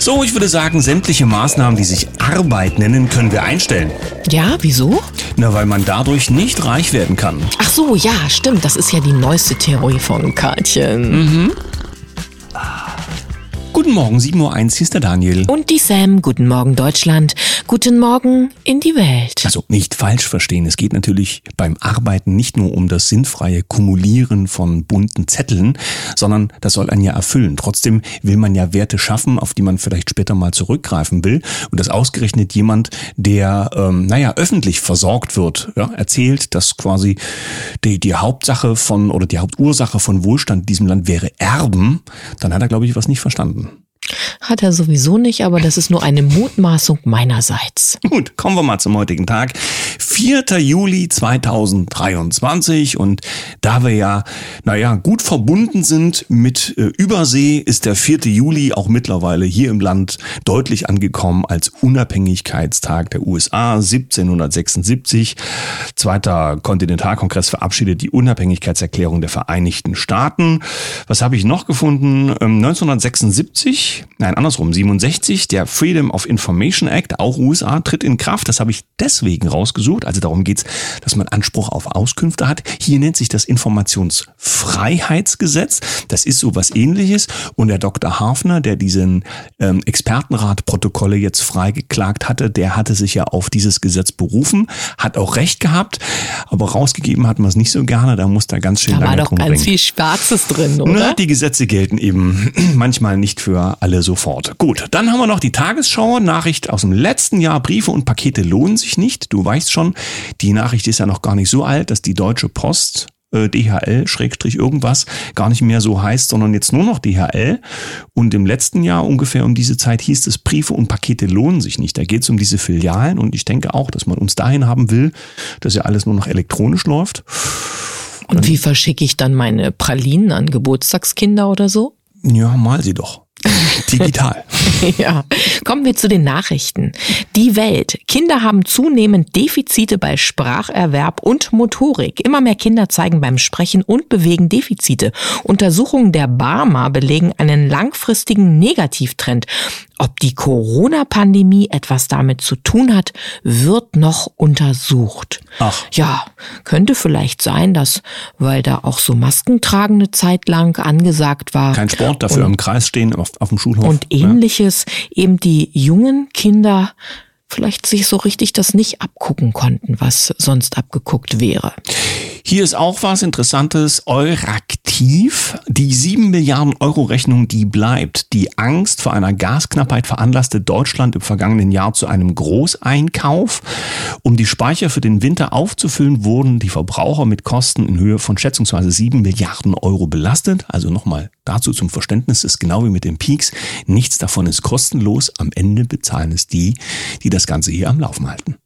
So, ich würde sagen, sämtliche Maßnahmen, die sich Arbeit nennen, können wir einstellen. Ja, wieso? Na, weil man dadurch nicht reich werden kann. Ach so, ja, stimmt. Das ist ja die neueste Theorie von Katjen. Mhm. Guten Morgen, 7.01 Uhr, hier ist der Daniel. Und die Sam. Guten Morgen, Deutschland. Guten Morgen in die Welt. Also nicht falsch verstehen, es geht natürlich beim Arbeiten nicht nur um das sinnfreie Kumulieren von bunten Zetteln, sondern das soll einen ja erfüllen. Trotzdem will man ja Werte schaffen, auf die man vielleicht später mal zurückgreifen will. Und das ausgerechnet jemand, der, ähm, naja, öffentlich versorgt wird, ja, erzählt, dass quasi die, die Hauptsache von oder die Hauptursache von Wohlstand in diesem Land wäre Erben, dann hat er, glaube ich, was nicht verstanden. Hat er sowieso nicht, aber das ist nur eine Mutmaßung meinerseits. Gut, kommen wir mal zum heutigen Tag. 4. Juli 2023 und da wir ja, naja, gut verbunden sind mit äh, Übersee, ist der 4. Juli auch mittlerweile hier im Land deutlich angekommen als Unabhängigkeitstag der USA 1776. Zweiter Kontinentalkongress verabschiedet die Unabhängigkeitserklärung der Vereinigten Staaten. Was habe ich noch gefunden? 1976 nein, andersrum, 67, der Freedom of Information Act, auch USA, tritt in Kraft. Das habe ich deswegen rausgesucht. Also darum geht's, dass man Anspruch auf Auskünfte hat. Hier nennt sich das Informationsfreiheitsgesetz. Das ist so was ähnliches. Und der Dr. Hafner, der diesen ähm, Expertenratprotokolle jetzt freigeklagt hatte, der hatte sich ja auf dieses Gesetz berufen, hat auch recht gehabt, aber rausgegeben hat man es nicht so gerne. Da muss da ganz schön da lange war doch ganz viel Schwarzes drin, oder? Na, die Gesetze gelten eben manchmal nicht für alle sofort. Gut, dann haben wir noch die Tagesschau. Nachricht aus dem letzten Jahr. Briefe und Pakete lohnen sich nicht. Du weißt schon, die Nachricht ist ja noch gar nicht so alt, dass die Deutsche Post äh, DHL Schrägstrich irgendwas gar nicht mehr so heißt, sondern jetzt nur noch DHL. Und im letzten Jahr ungefähr um diese Zeit hieß es, Briefe und Pakete lohnen sich nicht. Da geht es um diese Filialen und ich denke auch, dass man uns dahin haben will, dass ja alles nur noch elektronisch läuft. Und wie verschicke ich dann meine Pralinen an Geburtstagskinder oder so? Ja, mal sie doch. Digital. ja, kommen wir zu den Nachrichten. Die Welt. Kinder haben zunehmend Defizite bei Spracherwerb und Motorik. Immer mehr Kinder zeigen beim Sprechen und Bewegen Defizite. Untersuchungen der Barmer belegen einen langfristigen Negativtrend. Ob die Corona-Pandemie etwas damit zu tun hat, wird noch untersucht. Ach. Ja, könnte vielleicht sein, dass, weil da auch so Maskentragen eine Zeit lang angesagt war. Kein Sport, dafür im Kreis stehen auf, auf dem Schulhof. Und ähnliches, ja. eben die jungen Kinder vielleicht sich so richtig das nicht abgucken konnten, was sonst abgeguckt wäre. Hier ist auch was Interessantes. Euraktiv. Die 7 Milliarden Euro Rechnung, die bleibt. Die Angst vor einer Gasknappheit veranlasste Deutschland im vergangenen Jahr zu einem Großeinkauf. Um die Speicher für den Winter aufzufüllen, wurden die Verbraucher mit Kosten in Höhe von schätzungsweise 7 Milliarden Euro belastet. Also nochmal dazu zum Verständnis, ist genau wie mit den Peaks. Nichts davon ist kostenlos. Am Ende bezahlen es die, die das Ganze hier am Laufen halten.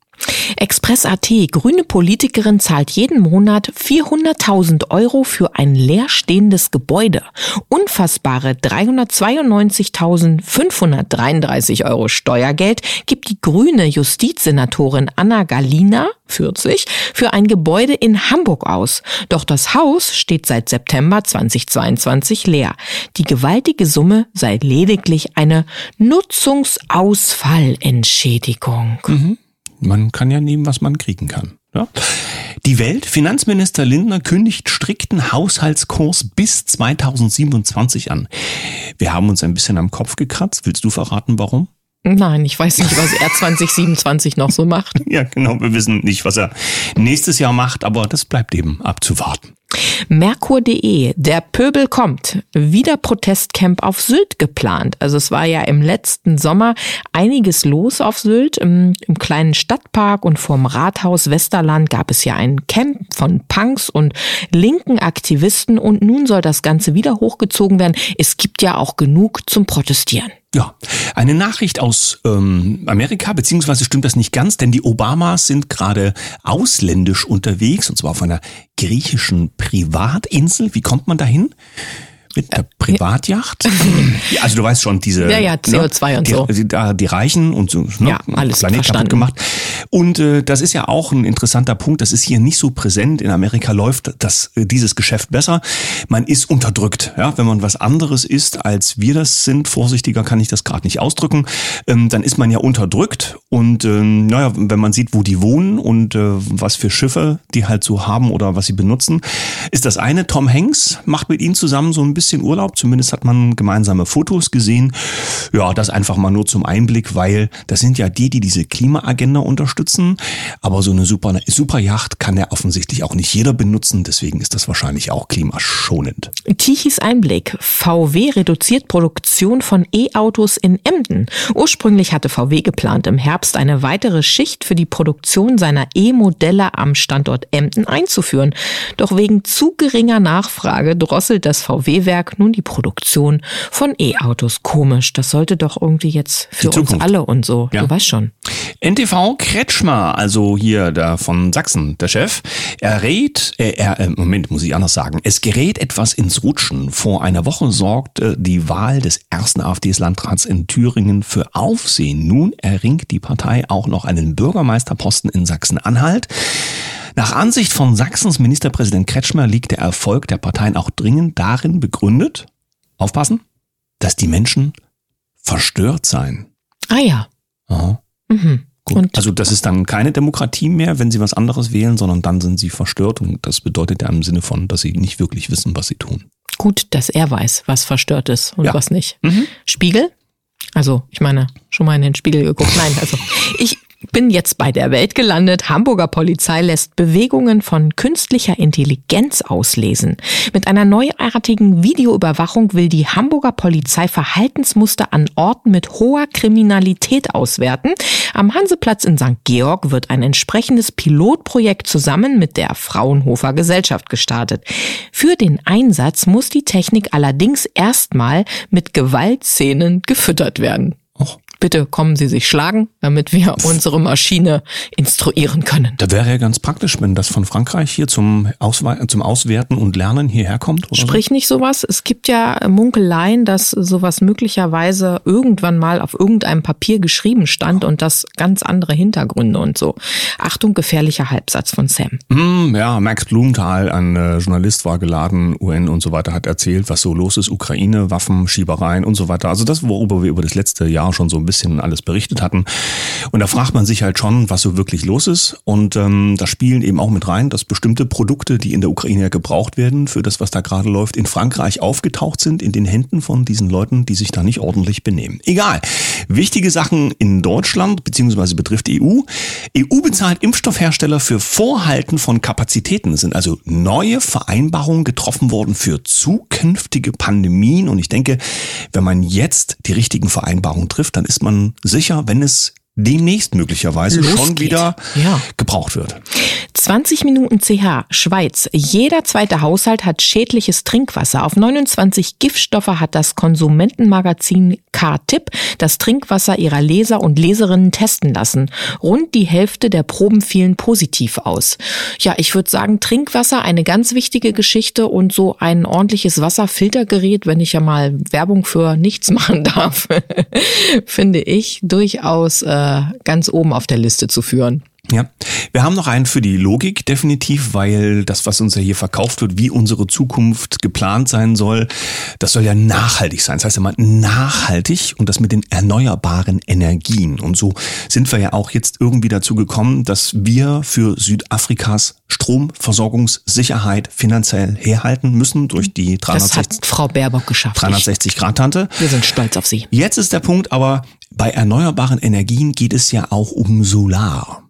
Express.at, grüne Politikerin zahlt jeden Monat 400.000 Euro für ein leerstehendes Gebäude. Unfassbare 392.533 Euro Steuergeld gibt die grüne Justizsenatorin Anna Galina 40 für ein Gebäude in Hamburg aus. Doch das Haus steht seit September 2022 leer. Die gewaltige Summe sei lediglich eine Nutzungsausfallentschädigung. Mhm. Man kann ja nehmen, was man kriegen kann. Ja? Die Welt, Finanzminister Lindner kündigt strikten Haushaltskurs bis 2027 an. Wir haben uns ein bisschen am Kopf gekratzt. Willst du verraten, warum? Nein, ich weiß nicht, was er 2027 noch so macht. Ja, genau. Wir wissen nicht, was er nächstes Jahr macht, aber das bleibt eben abzuwarten. Merkur.de, der Pöbel kommt. Wieder Protestcamp auf Sylt geplant. Also es war ja im letzten Sommer einiges los auf Sylt. Im, im kleinen Stadtpark und vorm Rathaus Westerland gab es ja ein Camp von Punks und linken Aktivisten und nun soll das Ganze wieder hochgezogen werden. Es gibt ja auch genug zum Protestieren. Ja, eine Nachricht aus ähm, Amerika, beziehungsweise stimmt das nicht ganz, denn die Obamas sind gerade ausländisch unterwegs, und zwar auf einer griechischen Privatinsel. Wie kommt man dahin? Mit der Privatjacht? ja, also du weißt schon, diese Ja, ja, CO2 ne, und die, so. Die, die, Reichen und so, ne, Ja, alles Planet kaputt verstanden. gemacht. Und äh, das ist ja auch ein interessanter Punkt. Das ist hier nicht so präsent. In Amerika läuft das, äh, dieses Geschäft besser. Man ist unterdrückt. Ja, wenn man was anderes ist, als wir das sind, vorsichtiger kann ich das gerade nicht ausdrücken, ähm, dann ist man ja unterdrückt. Und ähm, naja, wenn man sieht, wo die wohnen und äh, was für Schiffe die halt so haben oder was sie benutzen, ist das eine. Tom Hanks macht mit ihnen zusammen so ein bisschen Urlaub. Zumindest hat man gemeinsame Fotos gesehen. Ja, das einfach mal nur zum Einblick, weil das sind ja die, die diese Klimaagenda unterstützen. Aber so eine super, Superjacht kann ja offensichtlich auch nicht jeder benutzen. Deswegen ist das wahrscheinlich auch klimaschonend. Tichys Einblick. VW reduziert Produktion von E-Autos in Emden. Ursprünglich hatte VW geplant, im Herbst eine weitere Schicht für die Produktion seiner E-Modelle am Standort Emden einzuführen. Doch wegen zu geringer Nachfrage drosselt das VW-Werk nun die Produktion von E-Autos. Komisch, das sollte doch irgendwie jetzt für Die uns alle und so. Ja. Du weißt schon. NTV Kretschmer, also hier der von Sachsen, der Chef, er rät, äh, er, äh, Moment, muss ich anders sagen, es gerät etwas ins Rutschen. Vor einer Woche sorgte die Wahl des ersten AfD-Landrats in Thüringen für Aufsehen. Nun erringt die Partei auch noch einen Bürgermeisterposten in Sachsen-Anhalt. Nach Ansicht von Sachsens Ministerpräsident Kretschmer liegt der Erfolg der Parteien auch dringend darin begründet, aufpassen, dass die Menschen verstört seien. Ah ja. Aha. Mhm. Gut. Und also das ist dann keine Demokratie mehr, wenn sie was anderes wählen, sondern dann sind sie verstört und das bedeutet ja im Sinne von, dass sie nicht wirklich wissen, was sie tun. gut, dass er weiß, was verstört ist und Ja. was nicht. Mhm. Spiegel? Also, ich meine, schon mal in den Spiegel geguckt. Nein, also ich bin jetzt bei der Welt gelandet. Hamburger Polizei lässt Bewegungen von künstlicher Intelligenz auslesen. Mit einer neuartigen Videoüberwachung will die Hamburger Polizei Verhaltensmuster an Orten mit hoher Kriminalität auswerten. Am Hanseplatz in St. Georg wird ein entsprechendes Pilotprojekt zusammen mit der Fraunhofer Gesellschaft gestartet. Für den Einsatz muss die Technik allerdings erstmal mit Gewaltszenen gefüttert werden. Bitte kommen Sie sich schlagen, damit wir unsere Maschine instruieren können. Da wäre ja ganz praktisch, wenn das von Frankreich hier zum, Auswe zum Auswerten und Lernen hierher kommt. Oder Sprich nicht sowas. Es gibt ja Munkeleien, dass sowas möglicherweise irgendwann mal auf irgendeinem Papier geschrieben stand und das ganz andere Hintergründe und so. Achtung, gefährlicher Halbsatz von Sam. so? Hm, ja, Max Blumenthal, ein äh, Journalist, war geladen, UN und so weiter, hat erzählt, was so los ist, Ukraine, Waffen, Schiebereien und so weiter. Also das, worüber wir über das letzte Jahr schon so ein bisschen alles berichtet hatten. Und da fragt man sich halt schon, was so wirklich los ist. Und ähm, da spielen eben auch mit rein, dass bestimmte Produkte, die in der Ukraine ja gebraucht werden, für das, was da gerade läuft, in Frankreich aufgetaucht sind, in den Händen von diesen Leuten, die sich da nicht ordentlich benehmen. Egal. Wichtige Sachen in Deutschland, beziehungsweise betrifft EU. EU bezahlt Impfstoffhersteller für Vorhalten von Kapazitäten. Es sind also neue Vereinbarungen getroffen worden für zukünftige Pandemien. Und ich denke, wenn man jetzt die richtigen Vereinbarungen trifft, dann ist man sicher, wenn es demnächst möglicherweise schon Losgeht. wieder Ja. gebraucht wird. 20 Minuten CH, Schweiz. Jeder zweite Haushalt hat schädliches Trinkwasser. Auf 29 Giftstoffe hat das Konsumentenmagazin K-Tipp das Trinkwasser ihrer Leser und Leserinnen testen lassen. Rund die Hälfte der Proben fielen positiv aus. Ja, ich würde sagen, Trinkwasser eine ganz wichtige Geschichte und so ein ordentliches Wasserfiltergerät, wenn ich ja mal Werbung für nichts machen darf, finde ich durchaus äh, ganz oben auf der Liste zu führen. Ja, wir haben noch einen für die Logik definitiv, weil das, was uns ja hier verkauft wird, wie unsere Zukunft geplant sein soll, das soll ja nachhaltig sein. Das heißt immer nachhaltig und das mit den erneuerbaren Energien. Und so sind wir ja auch jetzt irgendwie dazu gekommen, dass wir für Südafrikas Stromversorgungssicherheit finanziell herhalten müssen durch die Das 360, hat Frau Baerbock geschafft. 360 Grad Tante. Wir sind stolz auf sie. Jetzt ist der Punkt aber, bei erneuerbaren Energien geht es ja auch um Solar.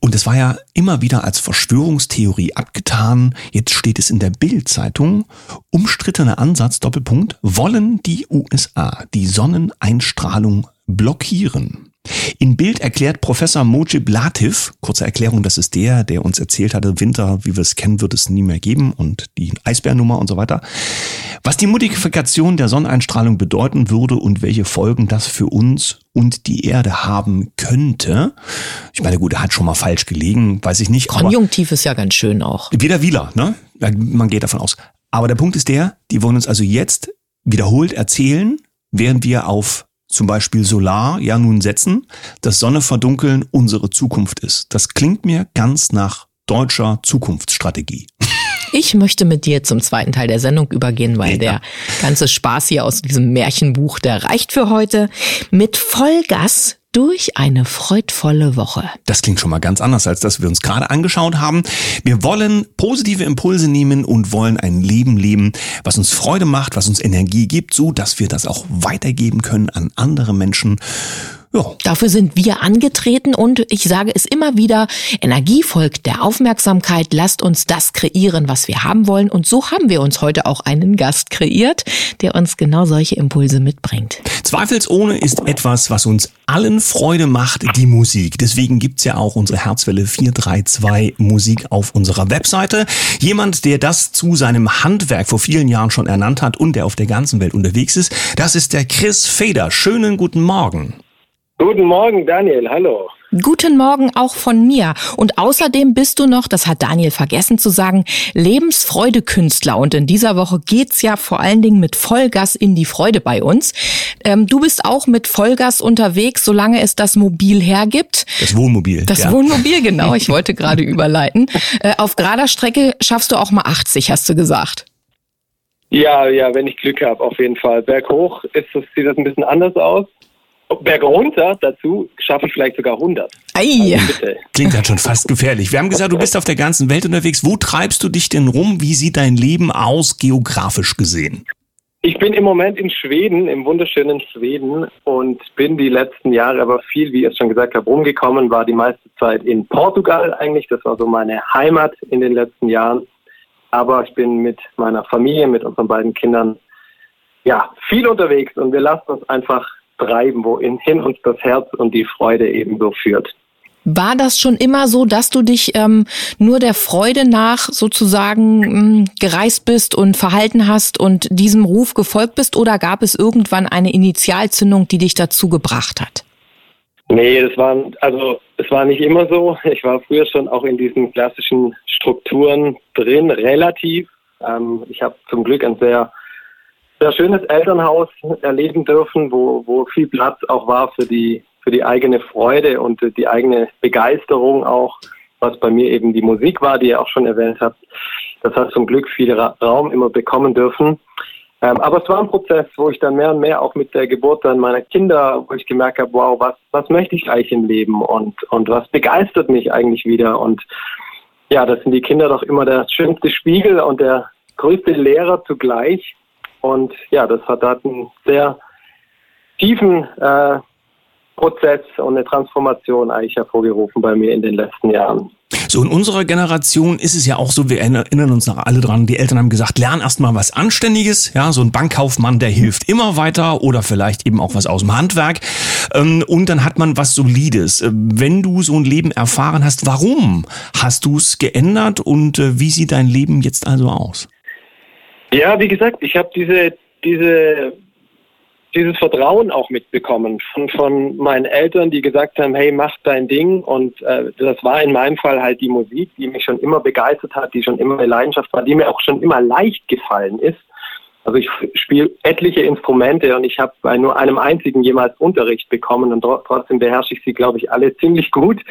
Und es war ja immer wieder als Verschwörungstheorie abgetan. Jetzt steht es in der Bild-Zeitung. Umstrittener Ansatz, Doppelpunkt, wollen die USA die Sonneneinstrahlung blockieren. In Bild erklärt Professor Mojib Latif, kurze Erklärung, das ist der, der uns erzählt hatte, Winter, wie wir es kennen, wird es nie mehr geben und die Eisbärnummer und so weiter, was die Modifikation der Sonneneinstrahlung bedeuten würde und welche Folgen das für uns und die Erde haben könnte. Ich meine, gut, er hat schon mal falsch gelegen, weiß ich nicht. Konjunktiv ist ja ganz schön auch. wieder Wieler, ne? Man geht davon aus. Aber der Punkt ist der, die wollen uns also jetzt wiederholt erzählen, während wir auf zum Beispiel Solar ja nun setzen, dass Sonne verdunkeln unsere Zukunft ist. Das klingt mir ganz nach deutscher Zukunftsstrategie. Ich möchte mit dir zum zweiten Teil der Sendung übergehen, weil ja. der ganze Spaß hier aus diesem Märchenbuch, der reicht für heute. Mit Vollgas durch eine freudvolle Woche. Das klingt schon mal ganz anders, als das wir uns gerade angeschaut haben. Wir wollen positive Impulse nehmen und wollen ein Leben leben, was uns Freude macht, was uns Energie gibt, so dass wir das auch weitergeben können an andere Menschen. Ja. Dafür sind wir angetreten und ich sage es immer wieder, Energie folgt der Aufmerksamkeit. Lasst uns das kreieren, was wir haben wollen. Und so haben wir uns heute auch einen Gast kreiert, der uns genau solche Impulse mitbringt. Zweifelsohne ist etwas, was uns allen Freude macht, die Musik. Deswegen gibt's ja auch unsere Herzwelle 432 Musik auf unserer Webseite. Jemand, der das zu seinem Handwerk vor vielen Jahren schon ernannt hat und der auf der ganzen Welt unterwegs ist, das ist der Chris Feder. Schönen guten Morgen. Guten Morgen, Daniel. Hallo. Guten Morgen auch von mir. Und außerdem bist du noch, das hat Daniel vergessen zu sagen, Lebensfreudekünstler. Und in dieser Woche geht's ja vor allen Dingen mit Vollgas in die Freude bei uns. Ähm, du bist auch mit Vollgas unterwegs, solange es das Mobil hergibt. Das Wohnmobil. Das ja. Wohnmobil, genau. Ich wollte gerade überleiten. Äh, auf gerader Strecke schaffst du auch mal 80, hast du gesagt. Ja, ja, wenn ich Glück habe, auf jeden Fall. Berghoch ist das, sieht das ein bisschen anders aus. Berge runter dazu schaffe ich vielleicht sogar 100. Ei. Also Klingt dann schon fast gefährlich. Wir haben gesagt, du bist auf der ganzen Welt unterwegs. Wo treibst du dich denn rum? Wie sieht dein Leben aus, geografisch gesehen? Ich bin im Moment in Schweden, im wunderschönen Schweden und bin die letzten Jahre aber viel, wie ich es schon gesagt habe, rumgekommen, war die meiste Zeit in Portugal eigentlich. Das war so meine Heimat in den letzten Jahren. Aber ich bin mit meiner Familie, mit unseren beiden Kindern, ja, viel unterwegs und wir lassen uns einfach treiben, wohin uns das Herz und die Freude ebenso führt. War das schon immer so, dass du dich ähm, nur der Freude nach sozusagen ähm, gereist bist und verhalten hast und diesem Ruf gefolgt bist oder gab es irgendwann eine Initialzündung, die dich dazu gebracht hat? Nee, das war also es war nicht immer so. Ich war früher schon auch in diesen klassischen Strukturen drin, relativ. Ähm, ich habe zum Glück ein sehr sehr schönes Elternhaus erleben dürfen, wo, wo viel Platz auch war für die, für die eigene Freude und die eigene Begeisterung auch, was bei mir eben die Musik war, die ihr auch schon erwähnt habt. Das hat zum Glück viel Raum immer bekommen dürfen. Ähm, aber es war ein Prozess, wo ich dann mehr und mehr auch mit der Geburt dann meiner Kinder, wo ich gemerkt habe, wow, was, was möchte ich eigentlich im Leben und, und was begeistert mich eigentlich wieder und ja, das sind die Kinder doch immer der schönste Spiegel und der größte Lehrer zugleich. Und ja, das hat, hat einen sehr tiefen äh, Prozess und eine Transformation eigentlich hervorgerufen bei mir in den letzten Jahren. So in unserer Generation ist es ja auch so, wir erinnern uns noch alle dran, die Eltern haben gesagt, lern erst mal was Anständiges, ja, so ein Bankkaufmann, der hilft immer weiter oder vielleicht eben auch was aus dem Handwerk ähm, und dann hat man was Solides. Äh, wenn du so ein Leben erfahren hast, warum hast du es geändert und äh, wie sieht dein Leben jetzt also aus? Ja, wie gesagt, ich habe diese, diese, dieses Vertrauen auch mitbekommen von, von meinen Eltern, die gesagt haben, hey, mach dein Ding. Und äh, das war in meinem Fall halt die Musik, die mich schon immer begeistert hat, die schon immer eine Leidenschaft war, die mir auch schon immer leicht gefallen ist. Also ich spiele etliche Instrumente und ich habe bei nur einem einzigen jemals Unterricht bekommen und trotzdem beherrsche ich sie, glaube ich, alle ziemlich gut.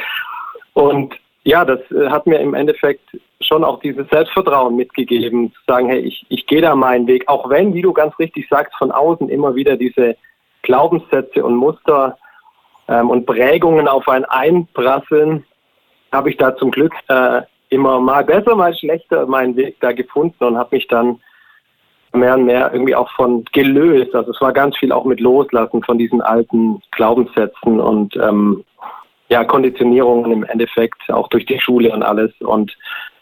Und ja, das äh, hat mir im Endeffekt schon auch dieses Selbstvertrauen mitgegeben, zu sagen, hey, ich, ich gehe da meinen Weg, auch wenn, wie du ganz richtig sagst, von außen immer wieder diese Glaubenssätze und Muster ähm, und Prägungen auf einen einprasseln, habe ich da zum Glück äh, immer mal besser, mal schlechter meinen Weg da gefunden und habe mich dann mehr und mehr irgendwie auch von gelöst. Also es war ganz viel auch mit Loslassen von diesen alten Glaubenssätzen und ähm, ja, Konditionierungen im Endeffekt, auch durch die Schule und alles. Und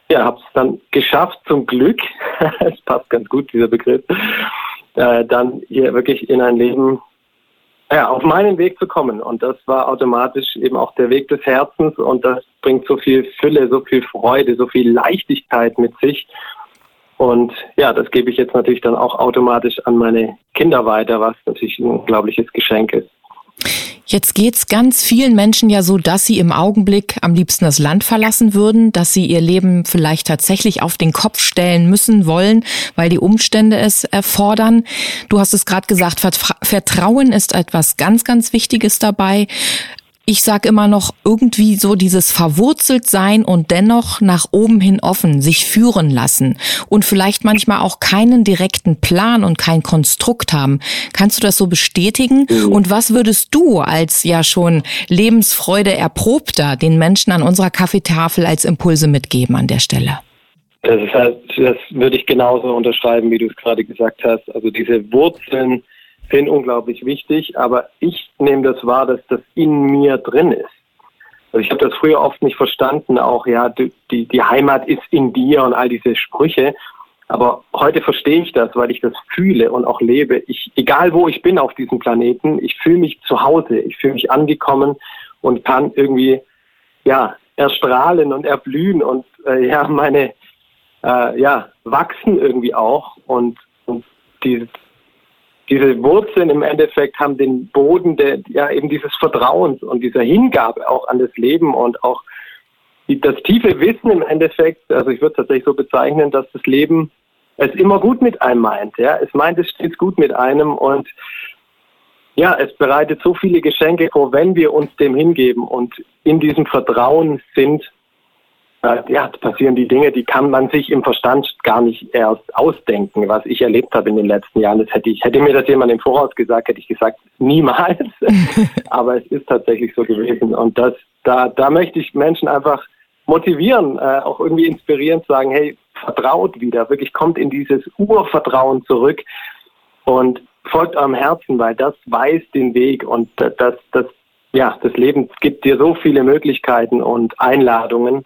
ja, habe es dann geschafft, zum Glück, es passt ganz gut, dieser Begriff, äh, dann hier wirklich in ein Leben, ja, auf meinen Weg zu kommen. Und das war automatisch eben auch der Weg des Herzens und das bringt so viel Fülle, so viel Freude, so viel Leichtigkeit mit sich. Und ja, das gebe ich jetzt natürlich dann auch automatisch an meine Kinder weiter, was natürlich ein unglaubliches Geschenk ist. Jetzt geht's ganz vielen Menschen ja so, dass sie im Augenblick am liebsten das Land verlassen würden, dass sie ihr Leben vielleicht tatsächlich auf den Kopf stellen müssen wollen, weil die Umstände es erfordern. Du hast es gerade gesagt, Vertrauen ist etwas ganz, ganz Wichtiges dabei ich sage immer noch irgendwie so dieses verwurzelt sein und dennoch nach oben hin offen, sich führen lassen und vielleicht manchmal auch keinen direkten Plan und kein Konstrukt haben. Kannst du das so bestätigen? Mhm. Und was würdest du als ja schon Lebensfreude erprobter den Menschen an unserer Kaffeetafel als Impulse mitgeben an der Stelle? Das, ist halt, das würde ich genauso unterschreiben, wie du es gerade gesagt hast. Also diese Wurzeln, sind unglaublich wichtig, aber ich nehme das wahr, dass das in mir drin ist. Also ich habe das früher oft nicht verstanden, auch ja, die, die Heimat ist in dir und all diese Sprüche. Aber heute verstehe ich das, weil ich das fühle und auch lebe. Ich, egal wo ich bin auf diesem Planeten, ich fühle mich zu Hause, ich fühle mich angekommen und kann irgendwie ja erstrahlen und erblühen und äh, ja meine äh, ja wachsen irgendwie auch und, und dieses diese Wurzeln im Endeffekt haben den Boden der, ja, eben dieses Vertrauens und dieser Hingabe auch an das Leben und auch das tiefe Wissen im Endeffekt, also ich würde es tatsächlich so bezeichnen, dass das Leben es immer gut mit einem meint. Ja? Es meint es stets gut mit einem und ja, es bereitet so viele Geschenke vor, wenn wir uns dem hingeben und in diesem Vertrauen sind, ja, passieren die Dinge, die kann man sich im Verstand gar nicht erst ausdenken. Was ich erlebt habe in den letzten Jahren, das hätte ich, hätte mir das jemand im Voraus gesagt, hätte ich gesagt, niemals. Aber es ist tatsächlich so gewesen. Und das, da, da möchte ich Menschen einfach motivieren, äh, auch irgendwie inspirierend sagen, hey, vertraut wieder, wirklich kommt in dieses Urvertrauen zurück und folgt eurem Herzen, weil das weiß den Weg und das, das, ja, das Leben gibt dir so viele Möglichkeiten und Einladungen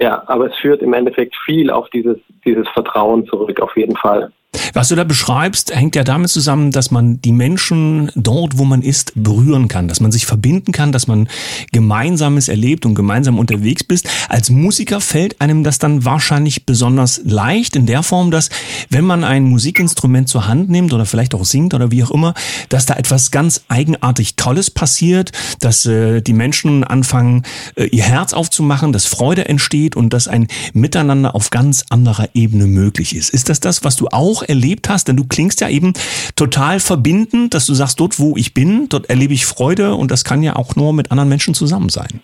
ja, aber es führt im Endeffekt viel auf dieses, dieses Vertrauen zurück, auf jeden Fall. Was du da beschreibst, hängt ja damit zusammen, dass man die Menschen dort, wo man ist, berühren kann, dass man sich verbinden kann, dass man Gemeinsames erlebt und gemeinsam unterwegs bist. Als Musiker fällt einem das dann wahrscheinlich besonders leicht in der Form, dass wenn man ein Musikinstrument zur Hand nimmt oder vielleicht auch singt oder wie auch immer, dass da etwas ganz eigenartig Tolles passiert, dass äh, die Menschen anfangen, äh, ihr Herz aufzumachen, dass Freude entsteht und dass ein Miteinander auf ganz anderer Ebene möglich ist. Ist das das, was du auch auch erlebt hast? Denn du klingst ja eben total verbindend, dass du sagst, dort wo ich bin, dort erlebe ich Freude und das kann ja auch nur mit anderen Menschen zusammen sein.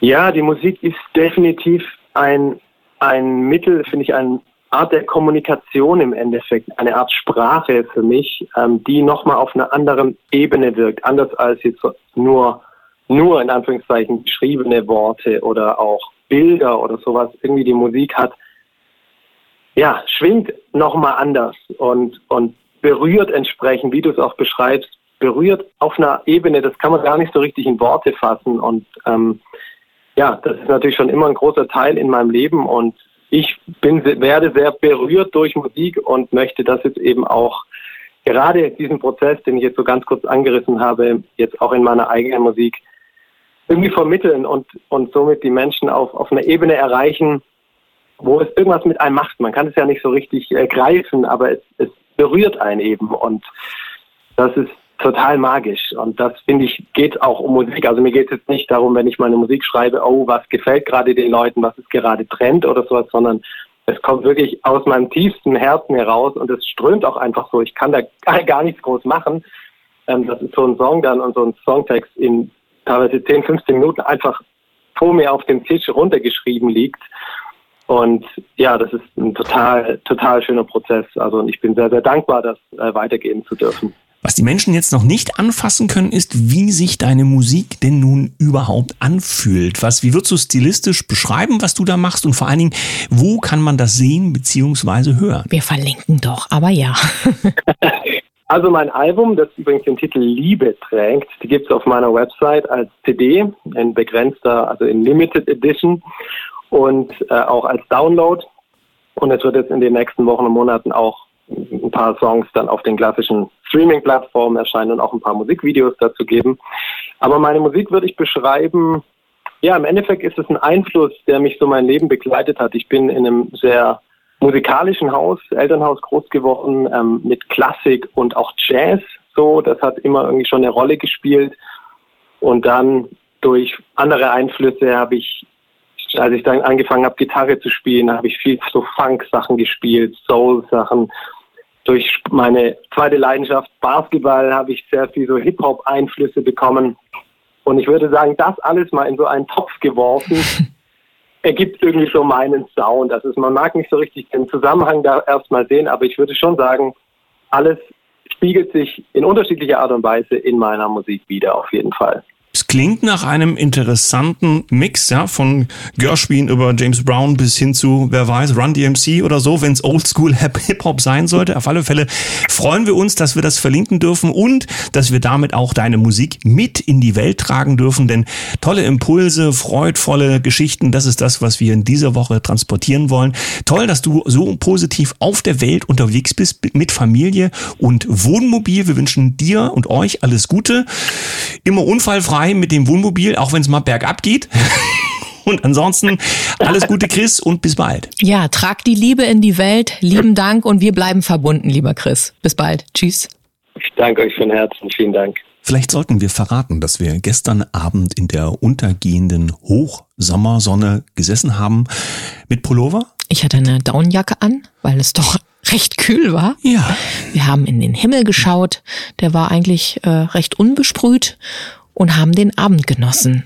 Ja, die Musik ist definitiv ein, ein Mittel, finde ich, eine Art der Kommunikation im Endeffekt, eine Art Sprache für mich, ähm, die nochmal auf einer anderen Ebene wirkt, anders als jetzt nur, nur in Anführungszeichen geschriebene Worte oder auch Bilder oder sowas. Irgendwie die Musik hat ja, schwingt nochmal anders und, und berührt entsprechend, wie du es auch beschreibst, berührt auf einer Ebene, das kann man gar nicht so richtig in Worte fassen. Und ähm, ja, das ist natürlich schon immer ein großer Teil in meinem Leben und ich bin, werde sehr berührt durch Musik und möchte das jetzt eben auch gerade diesen Prozess, den ich jetzt so ganz kurz angerissen habe, jetzt auch in meiner eigenen Musik irgendwie vermitteln und, und somit die Menschen auf, auf einer Ebene erreichen, wo es irgendwas mit einem macht. Man kann es ja nicht so richtig äh, greifen, aber es, es berührt einen eben und das ist total magisch. Und das finde ich, geht auch um Musik. Also mir geht es jetzt nicht darum, wenn ich meine Musik schreibe, oh, was gefällt gerade den Leuten, was ist gerade Trend oder sowas, sondern es kommt wirklich aus meinem tiefsten Herzen heraus und es strömt auch einfach so. Ich kann da gar nichts groß machen. Ähm, das ist so ein Song dann und so ein Songtext in teilweise 10, 15 Minuten einfach vor mir auf dem Tisch runtergeschrieben liegt. Und ja, das ist ein total, total schöner Prozess. Also und ich bin sehr, sehr dankbar, das äh, weitergeben zu dürfen. Was die Menschen jetzt noch nicht anfassen können, ist, wie sich deine Musik denn nun überhaupt anfühlt. Was, wie würdest du stilistisch beschreiben, was du da machst? Und vor allen Dingen, wo kann man das sehen bzw. hören? Wir verlinken doch, aber ja. Also mein Album, das übrigens den Titel Liebe trägt, die gibt es auf meiner Website als CD, in begrenzter, also in Limited Edition und äh, auch als Download. Und es wird jetzt in den nächsten Wochen und Monaten auch ein paar Songs dann auf den klassischen Streaming-Plattformen erscheinen und auch ein paar Musikvideos dazu geben. Aber meine Musik würde ich beschreiben, ja, im Endeffekt ist es ein Einfluss, der mich so mein Leben begleitet hat. Ich bin in einem sehr musikalischen Haus, Elternhaus groß geworden, ähm, mit Klassik und auch Jazz. So, das hat immer irgendwie schon eine Rolle gespielt. Und dann durch andere Einflüsse habe ich, als ich dann angefangen habe, Gitarre zu spielen, habe ich viel so Funk-Sachen gespielt, Soul-Sachen. Durch meine zweite Leidenschaft Basketball habe ich sehr viel so Hip-Hop-Einflüsse bekommen. Und ich würde sagen, das alles mal in so einen Topf geworfen, ergibt irgendwie so meinen Sound. Also man mag nicht so richtig den Zusammenhang da erstmal sehen, aber ich würde schon sagen, alles spiegelt sich in unterschiedlicher Art und Weise in meiner Musik wieder, auf jeden Fall. Klingt nach einem interessanten Mix, ja, von Gershwin über James Brown bis hin zu, wer weiß, Run DMC oder so, wenn es Oldschool Hip-Hop sein sollte. Auf alle Fälle freuen wir uns, dass wir das verlinken dürfen und dass wir damit auch deine Musik mit in die Welt tragen dürfen, denn tolle Impulse, freudvolle Geschichten, das ist das, was wir in dieser Woche transportieren wollen. Toll, dass du so positiv auf der Welt unterwegs bist mit Familie und Wohnmobil. Wir wünschen dir und euch alles Gute. Immer unfallfrei mit dem Wohnmobil, auch wenn es mal bergab geht. Und ansonsten alles Gute, Chris, und bis bald. Ja, trag die Liebe in die Welt. Lieben Dank und wir bleiben verbunden, lieber Chris. Bis bald. Tschüss. Ich danke euch von Herzen. Vielen Dank. Vielleicht sollten wir verraten, dass wir gestern Abend in der untergehenden Hochsommersonne gesessen haben mit Pullover. Ich hatte eine Daunenjacke an, weil es doch recht kühl war. Ja. Wir haben in den Himmel geschaut. Der war eigentlich äh, recht unbesprüht und haben den Abend genossen.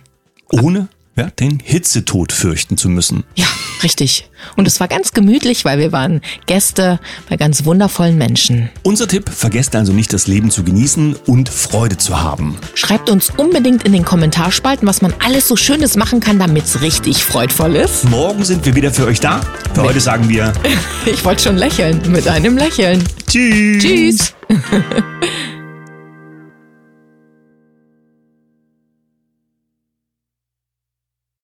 Ohne ja, den Hitzetod fürchten zu müssen. Ja, richtig. Und es war ganz gemütlich, weil wir waren Gäste bei ganz wundervollen Menschen. Unser Tipp, vergesst also nicht das Leben zu genießen und Freude zu haben. Schreibt uns unbedingt in den Kommentarspalten, was man alles so Schönes machen kann, damit es richtig freudvoll ist. Morgen sind wir wieder für euch da. Für heute sagen wir... ich wollte schon lächeln, mit einem Lächeln. Tschüss. Tschüss.